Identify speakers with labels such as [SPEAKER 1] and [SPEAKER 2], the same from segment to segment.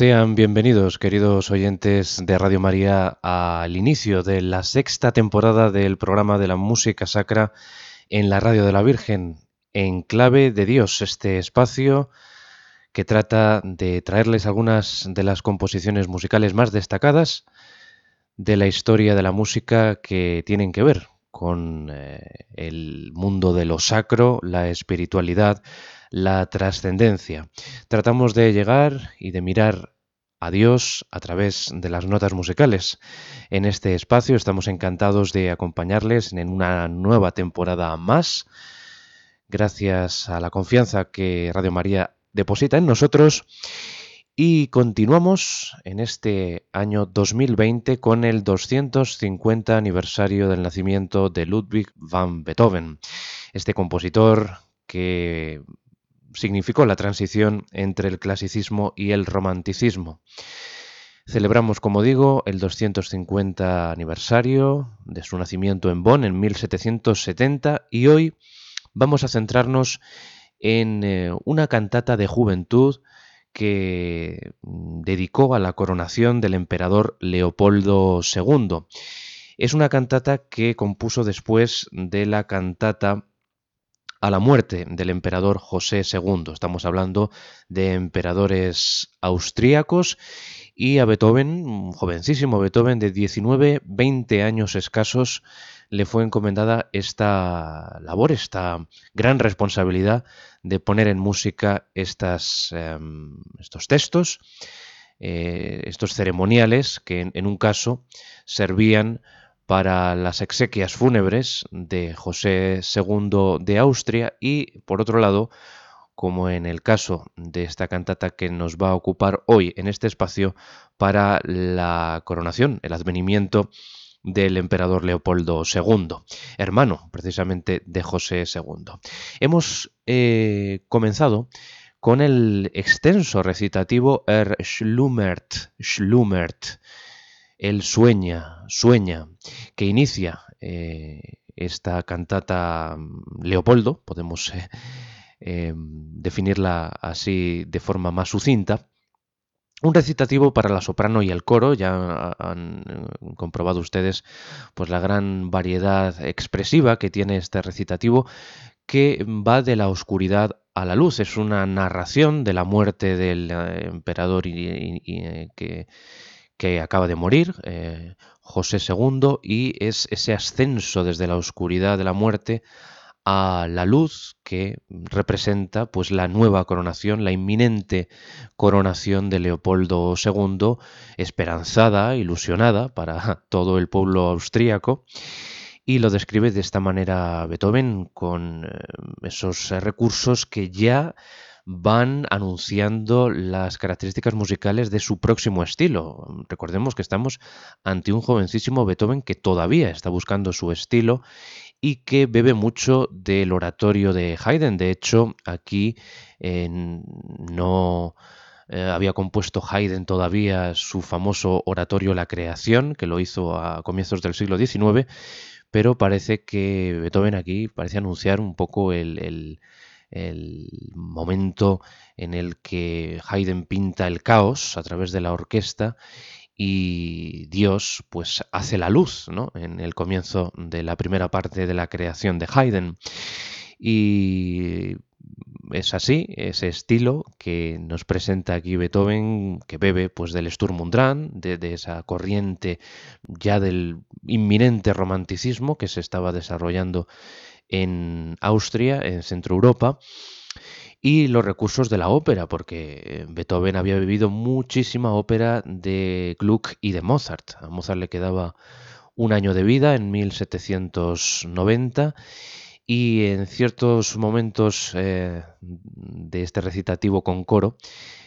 [SPEAKER 1] Sean bienvenidos, queridos oyentes de Radio María, al inicio de la sexta temporada del programa de la música sacra en la Radio de la Virgen, en clave de Dios, este espacio que trata de traerles algunas de las composiciones musicales más destacadas de la historia de la música que tienen que ver con eh, el mundo de lo sacro, la espiritualidad, la trascendencia. Tratamos de llegar y de mirar a Dios a través de las notas musicales. En este espacio estamos encantados de acompañarles en una nueva temporada más. Gracias a la confianza que Radio María deposita en nosotros. Y continuamos en este año 2020 con el 250 aniversario del nacimiento de Ludwig van Beethoven, este compositor que significó la transición entre el clasicismo y el romanticismo. Celebramos, como digo, el 250 aniversario de su nacimiento en Bonn en 1770 y hoy vamos a centrarnos en eh, una cantata de juventud que mm, dedicó a la coronación del emperador Leopoldo II. Es una cantata que compuso después de la cantata a la muerte del emperador José II. Estamos hablando de emperadores austríacos y a Beethoven, un jovencísimo Beethoven de 19, 20 años escasos, le fue encomendada esta labor, esta gran responsabilidad de poner en música estas, em, estos textos, eh, estos ceremoniales que en, un caso servían para las exequias fúnebres de José II de Austria y, por otro lado, como en el caso de esta cantata que nos va a ocupar hoy en este espacio, para la coronación, el advenimiento del emperador Leopoldo II, hermano precisamente de José II. Hemos eh, comenzado con el extenso recitativo Er Schlummert, Schlummert, el sueña, sueña, que inicia eh, esta cantata mm, Leopoldo, podemos eh, definirla así de forma más sucinta, un recitativo para la soprano y el coro, ya han eh, comprobado ustedes pues la gran variedad expresiva que tiene este recitativo que va de la oscuridad a la luz. Es una narración de la muerte del eh, emperador eh, que, acaba de morir, José II, y es ese ascenso desde la oscuridad de la muerte a la luz que representa pues la nueva coronación, la inminente coronación de Leopoldo II, esperanzada, ilusionada para todo el pueblo austríaco. Y lo describe de esta manera Beethoven con eh, esos recursos que ya van anunciando las características musicales de su próximo estilo. Recordemos que estamos ante un jovencísimo Beethoven que todavía está buscando su estilo y que bebe mucho del oratorio de Haydn. De hecho, aquí no eh, había compuesto Haydn todavía su famoso oratorio La Creación, que lo hizo a comienzos del siglo XIX, pero parece que Beethoven aquí parece anunciar un poco el, el momento en el que Haydn pinta el caos a través de la orquesta y Dios pues hace la luz ¿no? en el comienzo de la primera parte de la creación de Haydn. Y es así, ese estilo que nos presenta aquí Beethoven, que bebe pues del Sturm und Drang, de, de, esa corriente ya del inminente romanticismo que se estaba desarrollando en Austria, en Centro Europa, y los recursos de la ópera, porque Beethoven había vivido muchísima ópera de Gluck y de Mozart. A Mozart le quedaba un año de vida en 1790 y en ciertos momentos eh, de este recitativo con coro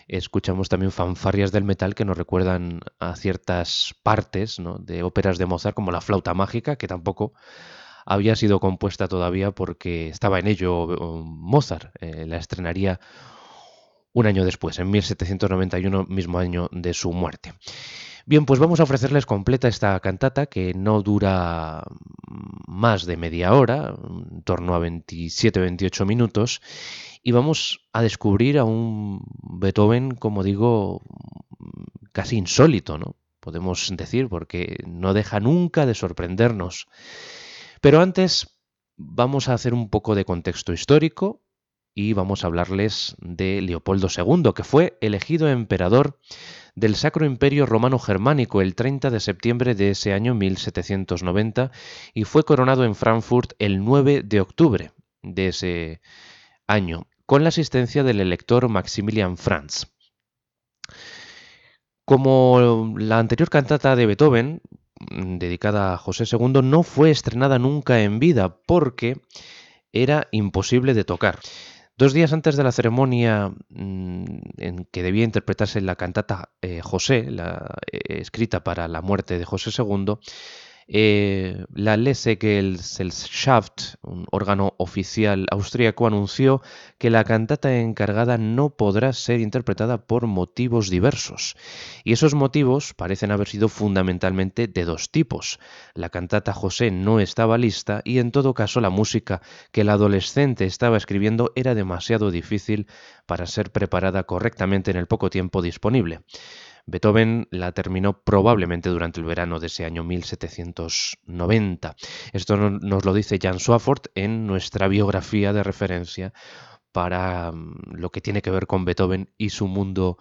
[SPEAKER 1] escuchamos también fanfarrias del metal que nos recuerdan a ciertas partes de óperas de Mozart como la flauta mágica, que tampoco había sido compuesta todavía porque estaba en ello Mozart. Eh, la estrenaría un año después, en 1791, mismo año de su muerte. Bien, pues vamos a ofrecerles completa esta cantata que no dura más de media hora, en torno a 27-28 minutos, y vamos a descubrir a un Beethoven, como digo, casi insólito, ¿no? Podemos decir, porque no deja nunca de sorprendernos. Pero antes vamos a hacer un poco de contexto histórico y vamos a hablarles de Leopoldo II, que fue elegido emperador del Sacro Imperio Romano Germánico el 30 de septiembre de ese año 1790 y fue coronado en Frankfurt el 9 de octubre de ese año, con la asistencia del elector Maximilian Franz. Como la anterior cantata de Beethoven, dedicada a José II, no fue estrenada nunca en vida porque era imposible de tocar. Dos días antes de la ceremonia mm, en que debía interpretarse la cantata eh, José, la, eh, escrita para la muerte de José II, eh, la Lesegesellschaft, un órgano oficial austríaco, anunció que la cantata encargada no podrá ser interpretada por motivos diversos. Y esos motivos parecen haber sido fundamentalmente de dos tipos. La cantata José no estaba lista y en todo caso la música que el adolescente estaba escribiendo era demasiado difícil para ser preparada correctamente en el poco tiempo disponible. Beethoven la terminó probablemente durante el verano de ese año 1790. Esto nos lo dice Jan Swafford en nuestra biografía de referencia para mm, lo que tiene que ver con Beethoven y su mundo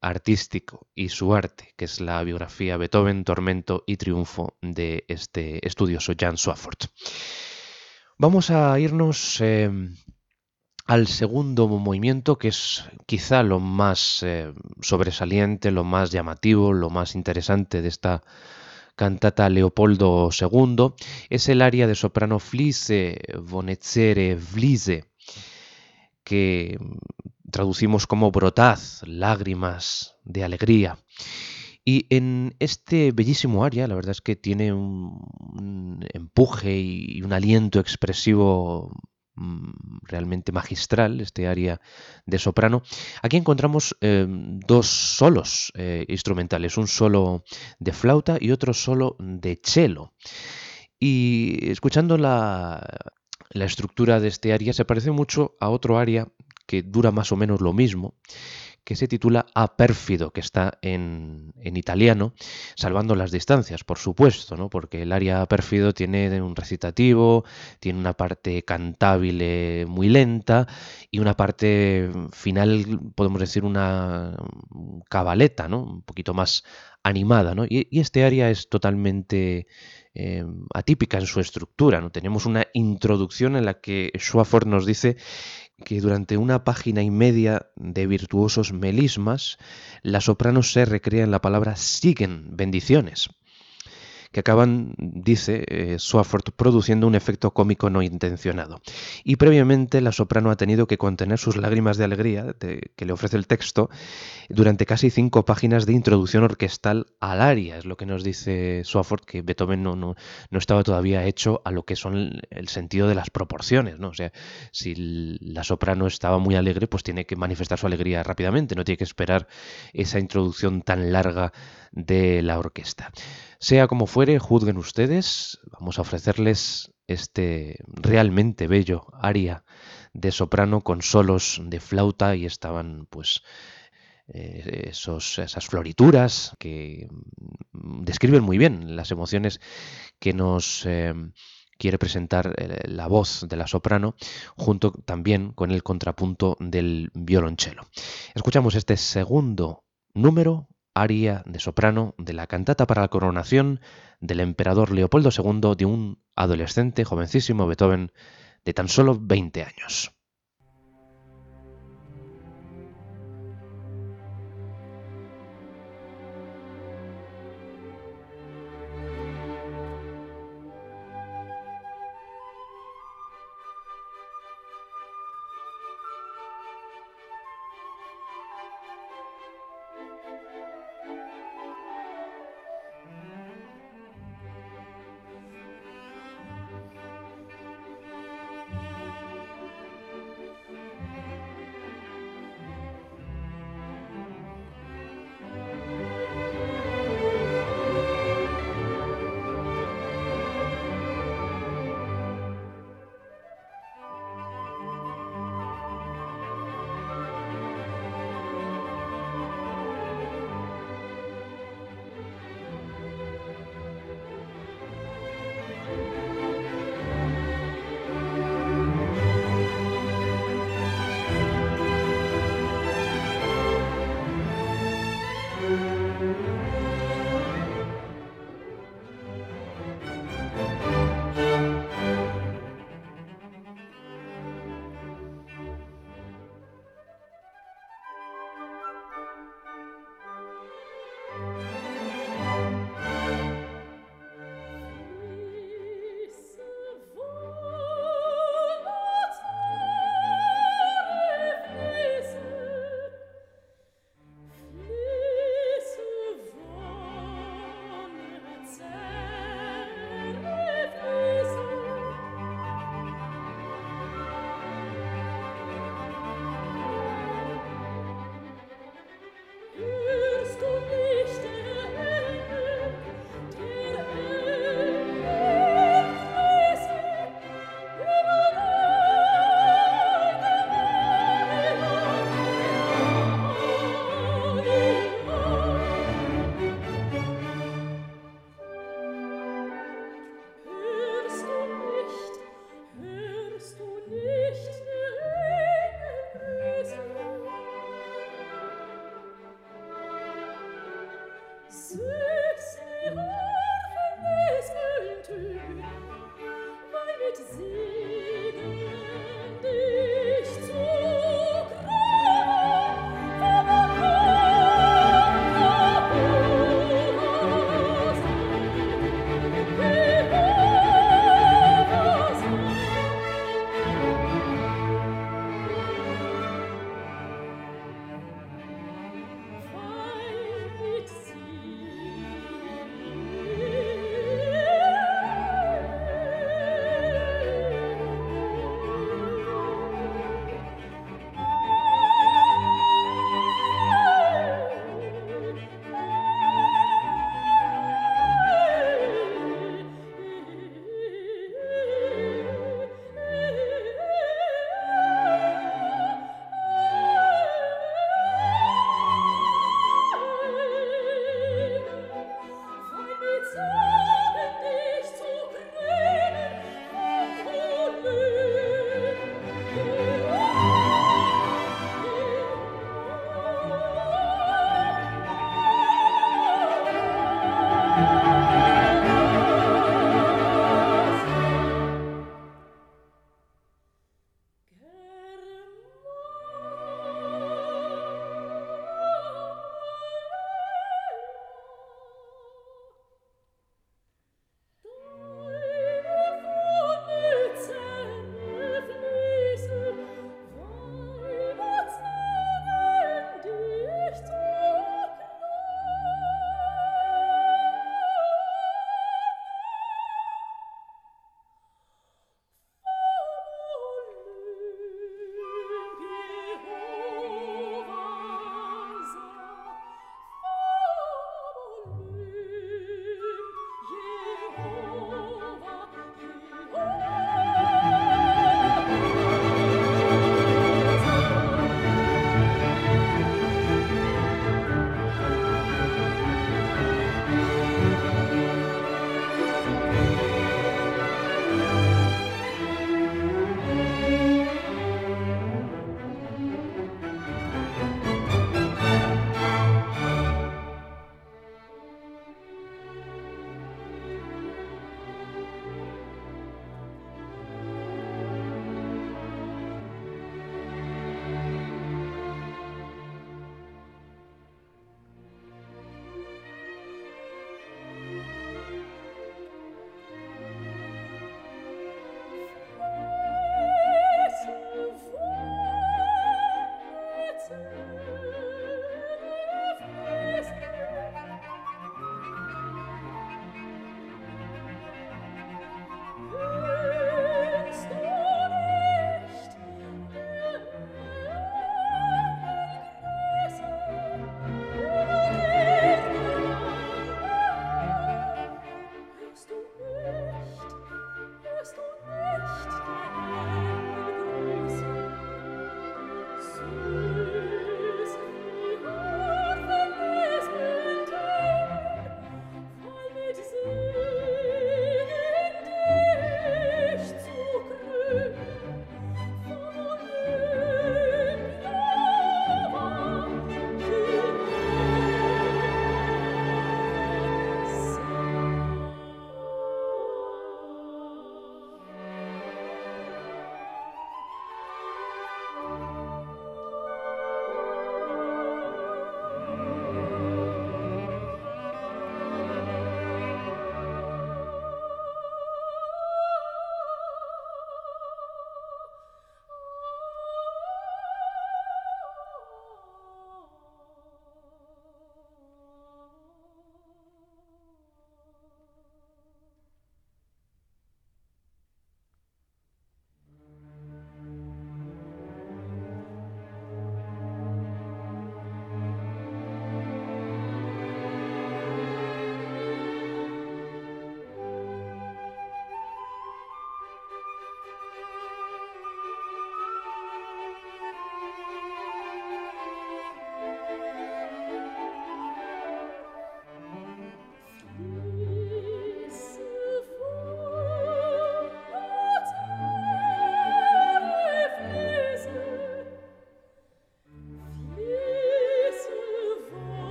[SPEAKER 1] artístico y su arte, que es la biografía Beethoven, Tormento y Triunfo de este estudioso Jan Swafford. Vamos a irnos em, al segundo movimiento, que es quizá lo más eh, sobresaliente, lo más llamativo, lo más interesante de esta cantata Leopoldo II, es el aria de soprano Flise, Vonezzere, Vlise, que traducimos como brotaz, lágrimas de alegría. Y en este bellísimo aria, la verdad es que tiene un empuje y un aliento expresivo realmente magistral, este área de soprano. Aquí encontramos em, dos solos eh, instrumentales, un solo de flauta y otro solo de cello. Y escuchando la, la estructura de este área se parece mucho a otro área que dura más o menos lo mismo, que se titula A Pérfido, que está en, italiano, salvando las distancias, por supuesto, ¿no? porque el área Pérfido tiene un recitativo, tiene una parte cantable muy lenta y una parte final, podemos decir, una cabaleta, ¿no? un poquito más animada. ¿no? Y, este área es totalmente eh, atípica en su estructura. ¿no? Tenemos una introducción en la que Schwafford nos dice que durante una página y media de virtuosos melismas, la soprano se recrea en la palabra siguen, bendiciones que acaban, dice eh, Swafford, produciendo un efecto cómico no intencionado. Y previamente la soprano ha tenido que contener sus lágrimas de alegría que le ofrece el texto durante casi cinco páginas de introducción orquestal al aria. Es lo que nos dice Swafford, que Beethoven no, no, no estaba todavía hecho a lo que son el sentido de las proporciones. ¿no? O sea, si la soprano estaba muy alegre, pues tiene que manifestar su alegría rápidamente, no tiene que esperar esa introducción tan larga de la orquesta. Sea como fuere, juzguen ustedes, vamos a ofrecerles este realmente bello aria de soprano con solos de flauta y estaban pues eh, esos, esas florituras que mm, describen muy bien las emociones que nos eh, quiere presentar eh, la voz de la soprano junto también con el contrapunto del violonchelo. Escuchamos este segundo número aria de soprano de la cantata para la coronación del emperador Leopoldo II de un adolescente jovencísimo Beethoven de tan solo 20 años.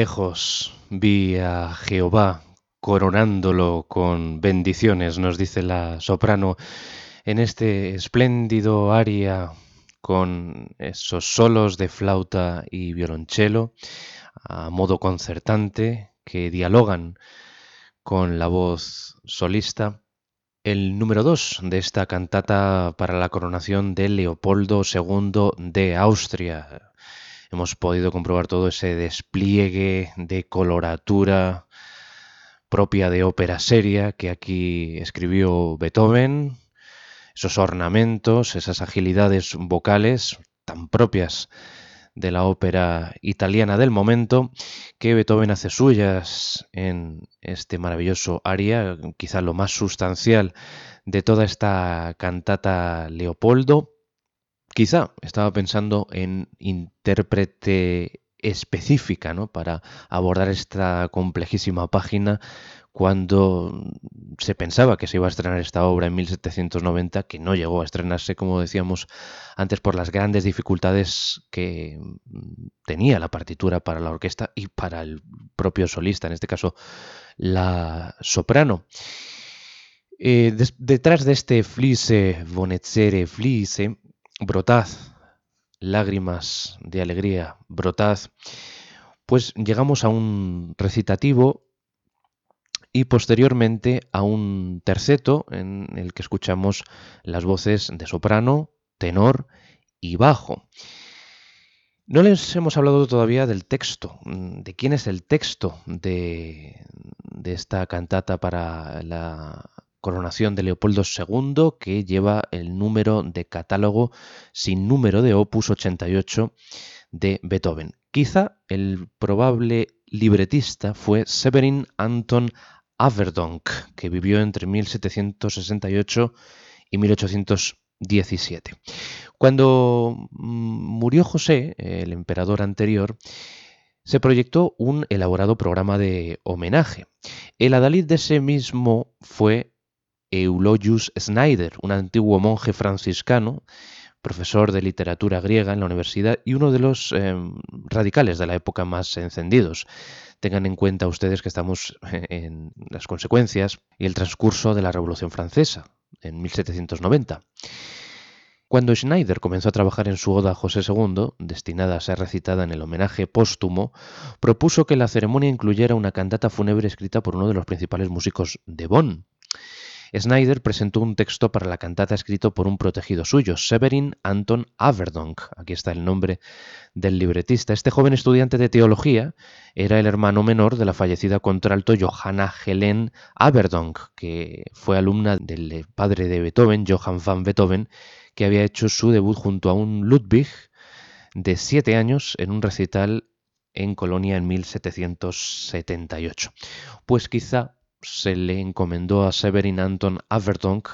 [SPEAKER 1] Lejos vi a Jehová coronándolo con bendiciones, nos dice la soprano, en este espléndido aria con esos solos de flauta y violonchelo a modo concertante que dialogan con la voz solista. El número 2 de esta cantata para la coronación de Leopoldo II de Austria. Hemos podido comprobar todo ese despliegue de coloratura propia de ópera seria que aquí escribió Beethoven, esos ornamentos, esas agilidades vocales tan propias de la ópera italiana del momento que Beethoven hace suyas en este maravilloso aria, quizá lo más sustancial de toda esta cantata Leopoldo. Quizá estaba pensando en intérprete específica ¿no? para abordar esta complejísima página cuando se pensaba que se iba a estrenar esta obra en 1790, que no llegó a estrenarse, como decíamos antes, por las grandes dificultades que tenía la partitura para la orquesta y para el propio solista, en este caso la soprano. Eh, detrás de este flise, bonetzere flise, brotad, lágrimas de alegría, brotad, pues llegamos a un recitativo y posteriormente a un terceto en el que escuchamos las voces de soprano, tenor y bajo. No les hemos hablado todavía del texto, de quién es el texto de, de esta cantata para la coronación de Leopoldo II, que lleva el número de catálogo sin número de opus 88 de Beethoven. Quizá el probable libretista fue Severin Anton Averdonk, que vivió entre 1768 y 1817. Cuando mm, murió José, el emperador anterior, se proyectó un elaborado programa de homenaje. El adalid de ese mismo fue Eulogius Snyder, un antiguo monje franciscano, profesor de literatura griega en la universidad y uno de los em, radicales de la época más encendidos. Tengan en cuenta ustedes que estamos en las consecuencias y el transcurso de la Revolución Francesa, en 1790. Cuando Schneider comenzó a trabajar en su oda a José II, destinada a ser recitada en el homenaje póstumo, propuso que la ceremonia incluyera una cantata fúnebre escrita por uno de los principales músicos de Bonn, Snyder presentó un texto para la cantata escrito por un protegido suyo, Severin Anton Averdonk. Aquí está el nombre del libretista. Este joven estudiante de teología era el hermano menor de la fallecida contralto Johanna Helen Averdonk, que fue alumna del padre de Beethoven, Johann van Beethoven, que había hecho su debut junto a un Ludwig de siete años en un recital en Colonia en 1778. Pues quizá se le encomendó a Severin Anton Averdonk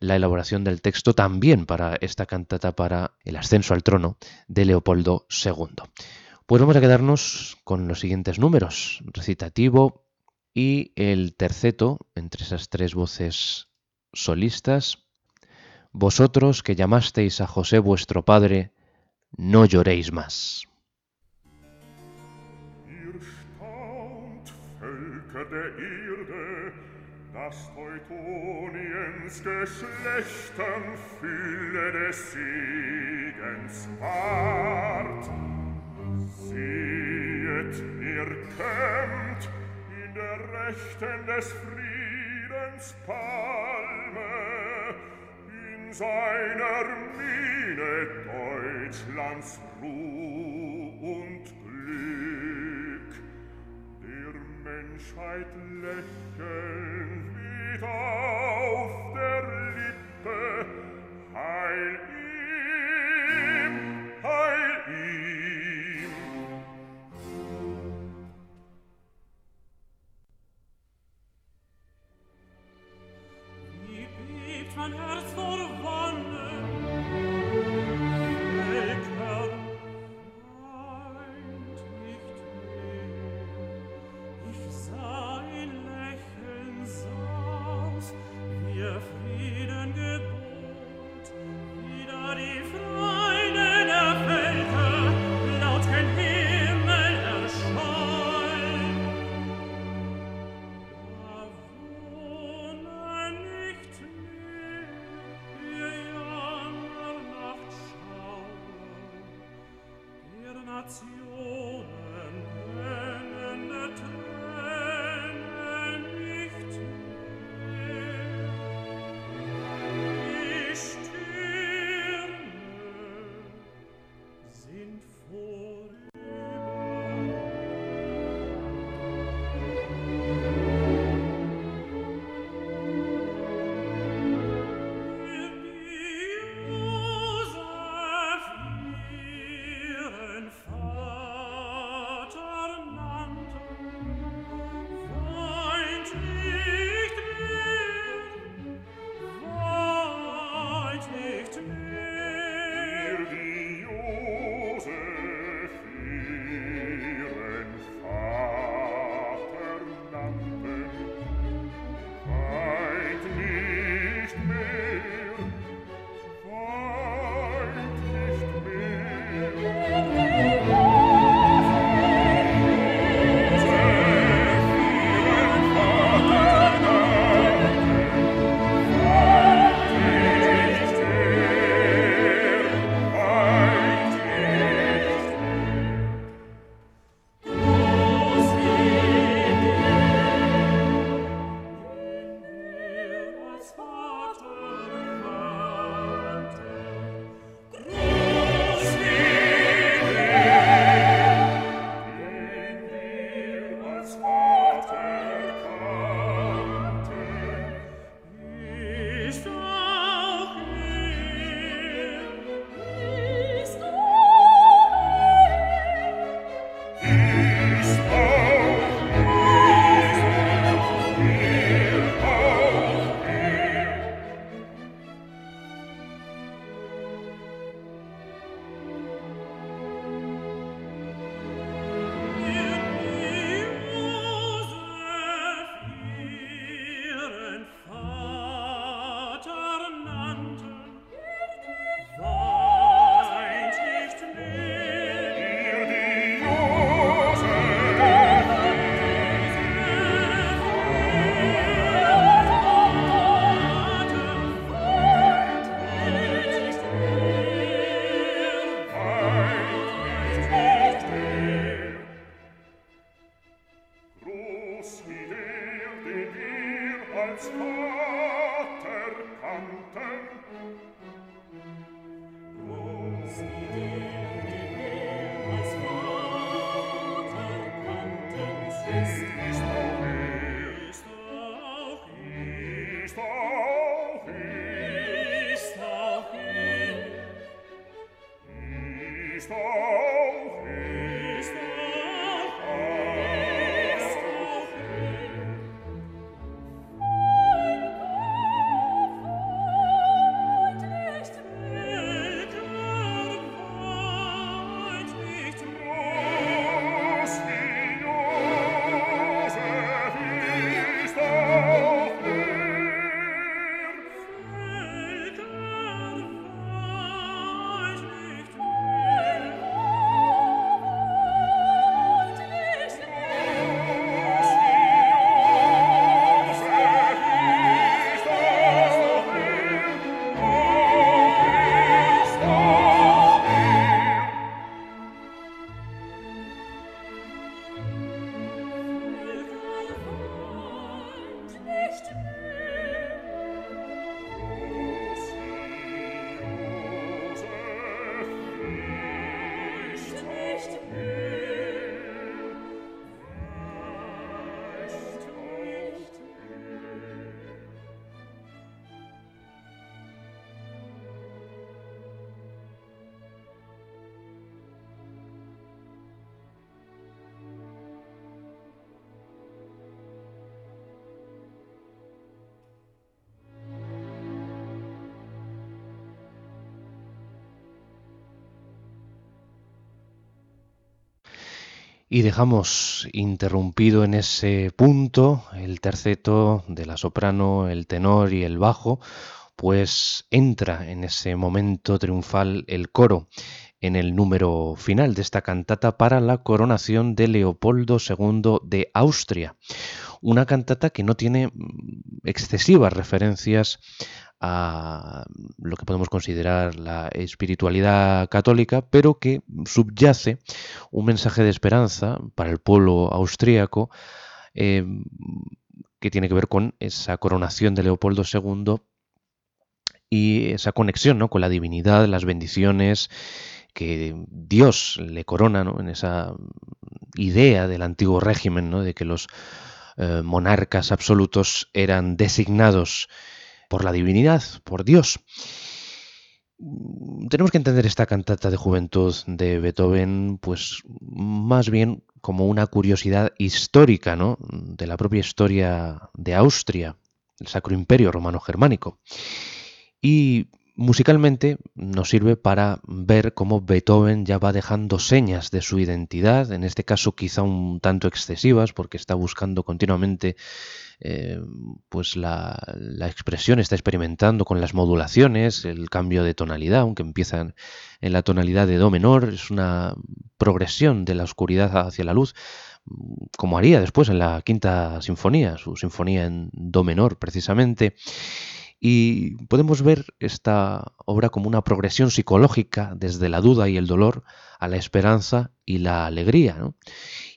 [SPEAKER 1] la elaboración del texto también para esta cantata para el ascenso al trono de Leopoldo II. Pues vamos a quedarnos con los siguientes números, recitativo y el terceto, entre esas tres voces solistas. Vosotros que llamasteis a José vuestro padre, no lloréis más.
[SPEAKER 2] Aus Teutoniens Geschlechtern Fülle des Siegens ward. Sehet, ihr kämmt in der Rechten des Friedens Palme, in seiner Miene Deutschlands Ruh und Glück. Der Menschheit
[SPEAKER 3] lächelt, Oh.
[SPEAKER 1] Y dejamos interrumpido en ese punto el terceto de la soprano, el tenor y el bajo, pues entra en ese momento triunfal el coro en el número final de esta cantata para la coronación de Leopoldo II de Austria. Una cantata que no tiene mm, excesivas referencias a lo que podemos considerar la espiritualidad católica, pero que subyace un mensaje de esperanza para el pueblo austríaco eh, que tiene que ver con esa coronación de Leopoldo II y esa conexión ¿no? con la divinidad, las bendiciones que Dios le corona en esa idea del antiguo régimen, ¿no? de que los eh, monarcas absolutos eran designados por la divinidad, por Dios. Mm, tenemos que entender esta cantata de juventud de Beethoven, pues más bien como una curiosidad histórica, ¿no? De la propia historia de Austria, el Sacro Imperio Romano Germánico. Y musicalmente nos sirve para ver cómo Beethoven ya va dejando señas de su identidad, en este caso quizá un tanto excesivas, porque está buscando continuamente eh, pues la, expresión, está experimentando con las modulaciones, el cambio de tonalidad, aunque empiezan en la tonalidad de Do menor, es una progresión de la oscuridad hacia la luz, como haría después en la quinta sinfonía, su sinfonía en Do menor precisamente. Y podemos ver esta obra como una progresión psicológica desde la duda y el dolor a la esperanza y la alegría.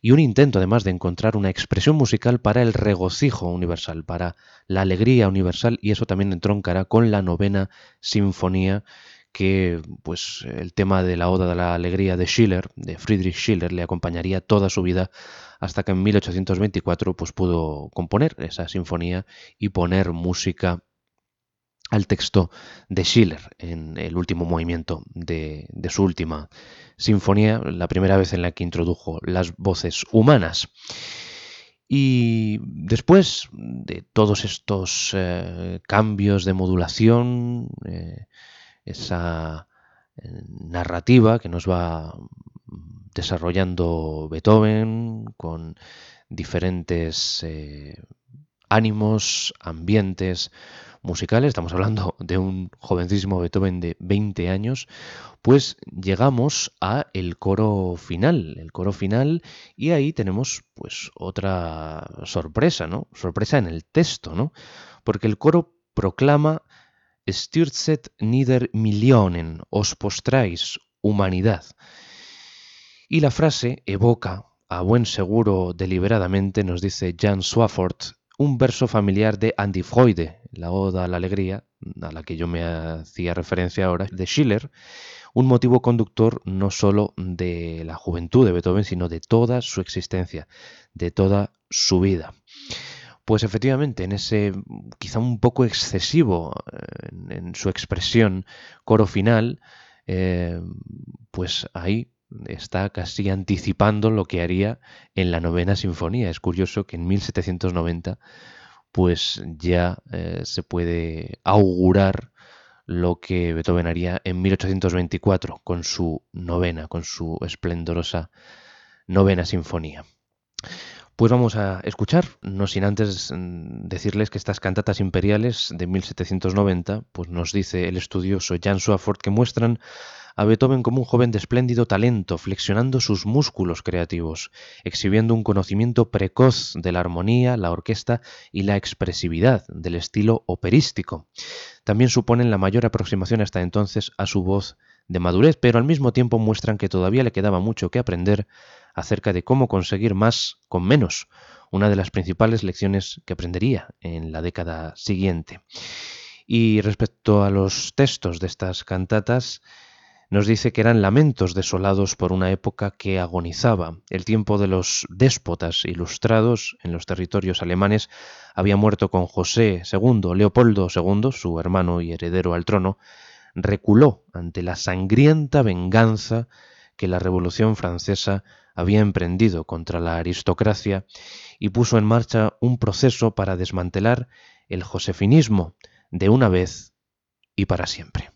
[SPEAKER 1] Y un intento además de encontrar una expresión musical para el regocijo universal, para la alegría universal, y eso también entroncará con la novena sinfonía que pues el tema de la Oda de la Alegría de Schiller, de Friedrich Schiller, le acompañaría toda su vida hasta que en 1824 pues pudo componer esa sinfonía y poner música al texto de Schiller en el último movimiento de, su última sinfonía, la primera vez en la que introdujo las voces humanas. Y después de todos estos eh, cambios de modulación, eh, esa eh, narrativa que nos va desarrollando Beethoven con diferentes ánimos, ambientes, estamos hablando de un jovencísimo Beethoven de 20 años, pues llegamos a el coro final, el coro final y ahí tenemos pues otra sorpresa, ¿no? Sorpresa en el texto, ¿no? Porque el coro proclama Stürzet nieder Millionen, os postráis, humanidad. Y la frase evoca, a buen seguro deliberadamente, nos dice Jan Swafford, un verso familiar de Andy Freude, la Oda a la Alegría, a la que yo me hacía referencia ahora, de Schiller, un motivo conductor no sólo de la juventud de Beethoven, sino de toda su existencia, de toda su vida. Pues efectivamente, en ese quizá un poco excesivo en, su expresión coro final, eh, pues ahí está casi anticipando lo que haría en la novena sinfonía. Es curioso que en 1790 pues ya eh, se puede augurar lo que Beethoven haría en 1824 con su novena, con su esplendorosa novena sinfonía. Pues vamos a escuchar, no sin antes mm, decirles que estas cantatas imperiales de 1790, pues nos dice el estudioso Jan Swafford que muestran a Beethoven como un joven de espléndido talento, flexionando sus músculos creativos, exhibiendo un conocimiento precoz de la armonía, la orquesta y la expresividad del estilo operístico. También suponen la mayor aproximación hasta entonces a su voz de madurez, pero al mismo tiempo muestran que todavía le quedaba mucho que aprender acerca de cómo conseguir más con menos, una de las principales lecciones que aprendería en la década siguiente. Y respecto a los textos de estas cantatas, nos dice que eran lamentos desolados por una época que agonizaba. El tiempo de los déspotas ilustrados en los territorios alemanes había muerto con José II. Leopoldo II, su hermano y heredero al trono, reculó ante la sangrienta venganza que la Revolución Francesa había emprendido contra la aristocracia y puso en marcha un proceso para desmantelar el josefinismo de una vez y para siempre.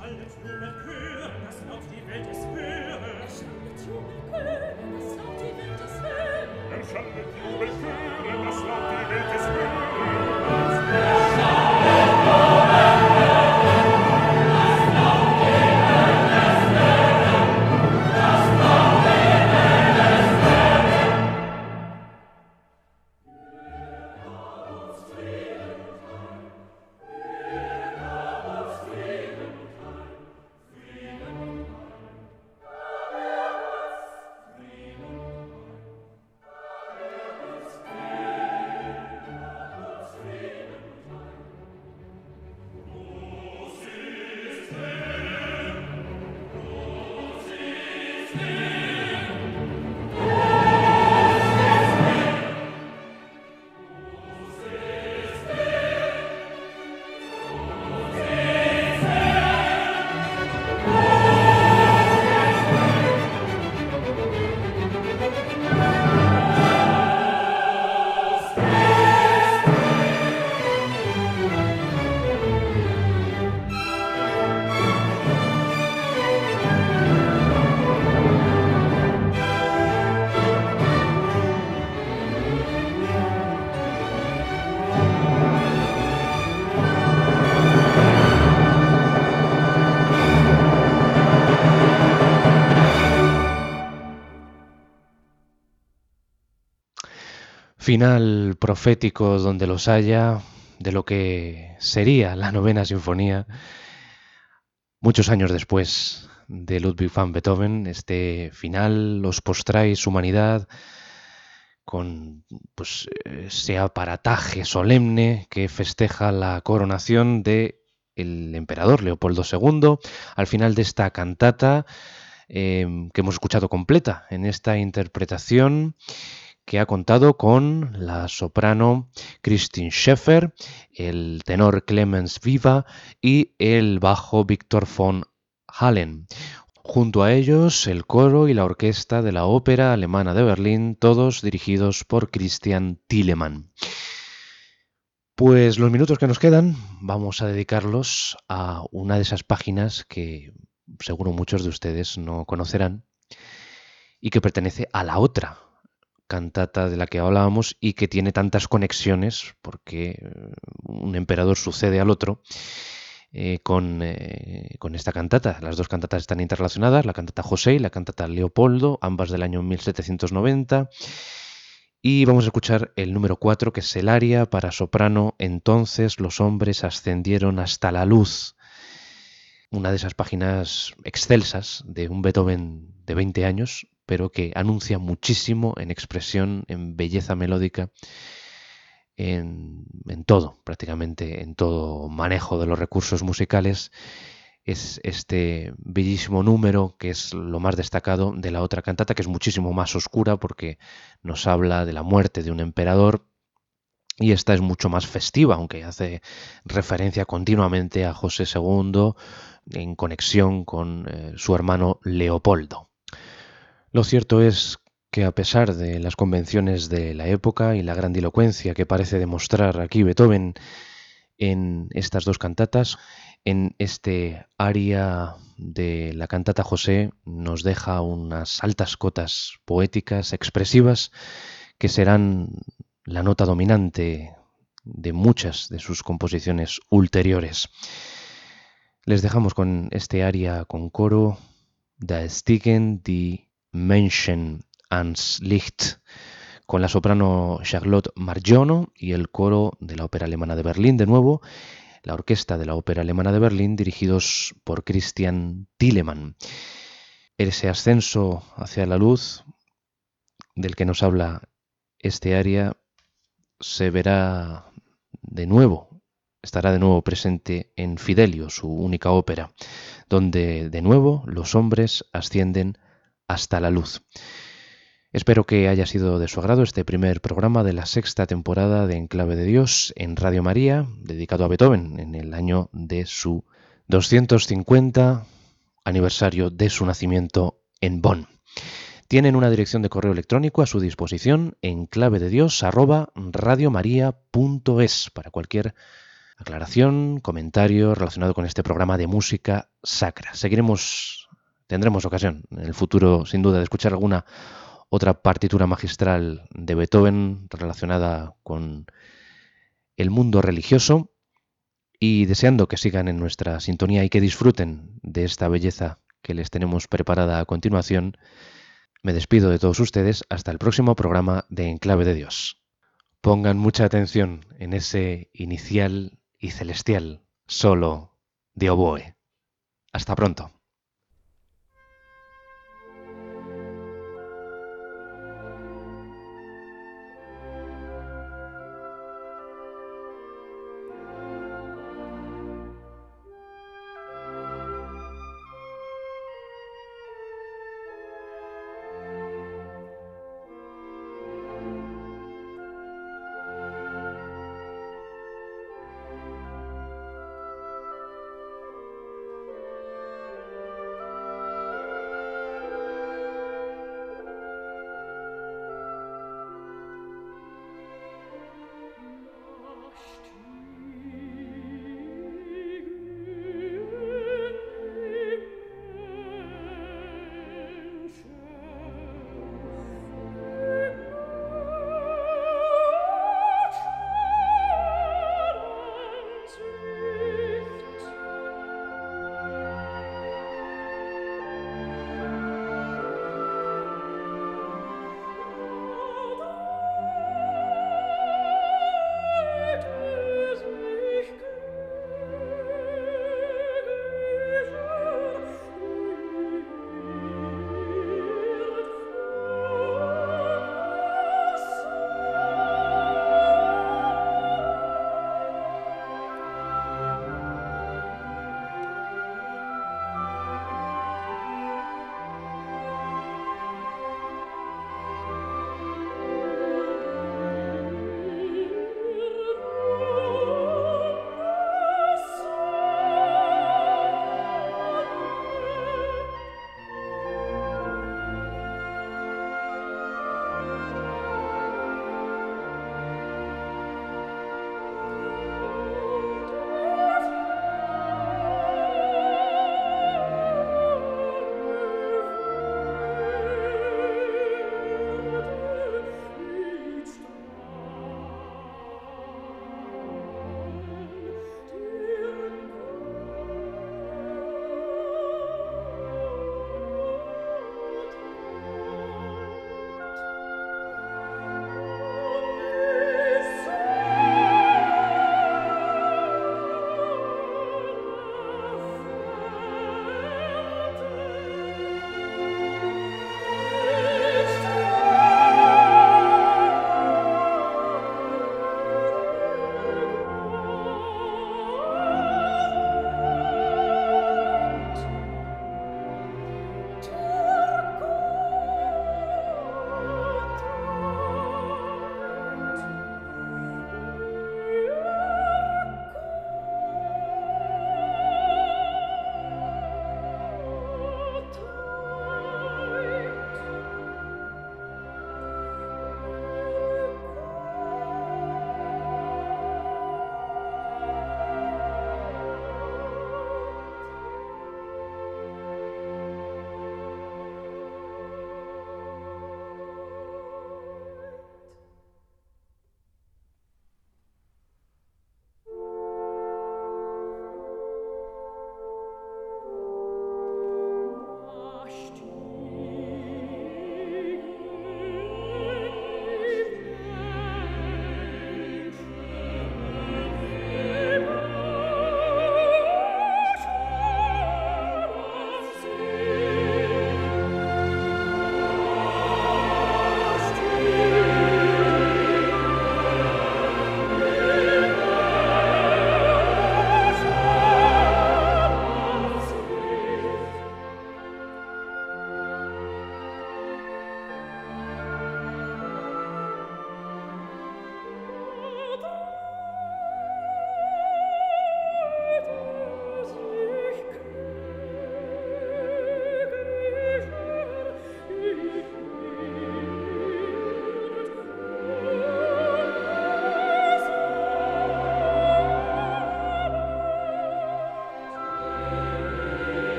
[SPEAKER 4] schallet junge Chöre, das laut die Welt es höre. Erschallet junge Chöre, das laut die Welt es höre. Erschallet junge Chöre, das laut die Welt es höre.
[SPEAKER 1] Final profético donde los haya de lo que sería la novena sinfonía muchos años después de Ludwig van Beethoven, este final os postráis humanidad con pues, ese aparataje solemne que festeja la coronación de el emperador Leopoldo II al final de esta cantata eh, que hemos escuchado completa en esta interpretación que ha contado con la soprano Christine Scheffer, el tenor Clemens Viva y el bajo Victor von Hallen. Junto a ellos, el coro y la orquesta de la Ópera Alemana de Berlín, todos dirigidos por Christian Tillemann. Pues los minutos que nos quedan vamos a dedicarlos a una de esas páginas que seguro muchos de ustedes no conocerán y que pertenece a la otra cantata de la que hablábamos y que tiene tantas conexiones porque eh, un emperador sucede al otro eh, con, eh, con, esta cantata. Las dos cantatas están interrelacionadas, la cantata José y la cantata Leopoldo, ambas del año 1790. Y vamos a escuchar el número 4, que es el aria para soprano. Entonces los hombres ascendieron hasta la luz. Una de esas páginas excelsas de un Beethoven de 20 años, pero que anuncia muchísimo en expresión, en belleza melódica, en, todo, prácticamente en todo manejo de los recursos musicales es este bellísimo número que es lo más destacado de la otra cantata, que es muchísimo más oscura porque nos habla de la muerte de un emperador y esta es mucho más festiva, aunque hace referencia continuamente a José II en conexión con eh, su hermano Leopoldo. Lo cierto es que a pesar de las convenciones de la época y la grandilocuencia que parece demostrar aquí Beethoven en estas dos cantatas, en este área de la cantata José nos deja unas altas cotas poéticas, expresivas, que serán la nota dominante de muchas de sus composiciones ulteriores. Les dejamos con este aria con coro, Da Stiegen die Menschen ans Licht, con la soprano Charlotte Margiono y el coro de la Ópera Alemana de Berlín de nuevo, la orquesta de la Ópera Alemana de Berlín, dirigidos por Christian Tillemann. Ese ascenso hacia la luz del que nos habla este área se verá de nuevo, estará de nuevo presente en Fidelio, su única ópera, donde de nuevo los hombres ascienden hasta la luz. Espero que haya sido de su agrado este primer programa de la sexta temporada de Enclave de Dios en Radio María, dedicado a Beethoven en el año de su 250 aniversario de su nacimiento en Bonn. Tienen una dirección de correo electrónico a su disposición en clave de Dios para cualquier aclaración, comentario relacionado con este programa de música sacra. Seguiremos, tendremos ocasión en el futuro, sin duda, de escuchar alguna otra partitura magistral de Beethoven relacionada con el mundo religioso y deseando que sigan en nuestra sintonía y que disfruten de esta belleza que les tenemos preparada a continuación, me despido de todos ustedes hasta el próximo programa de Enclave de Dios. Pongan mucha atención en ese inicial y celestial solo de oboe. Hasta pronto.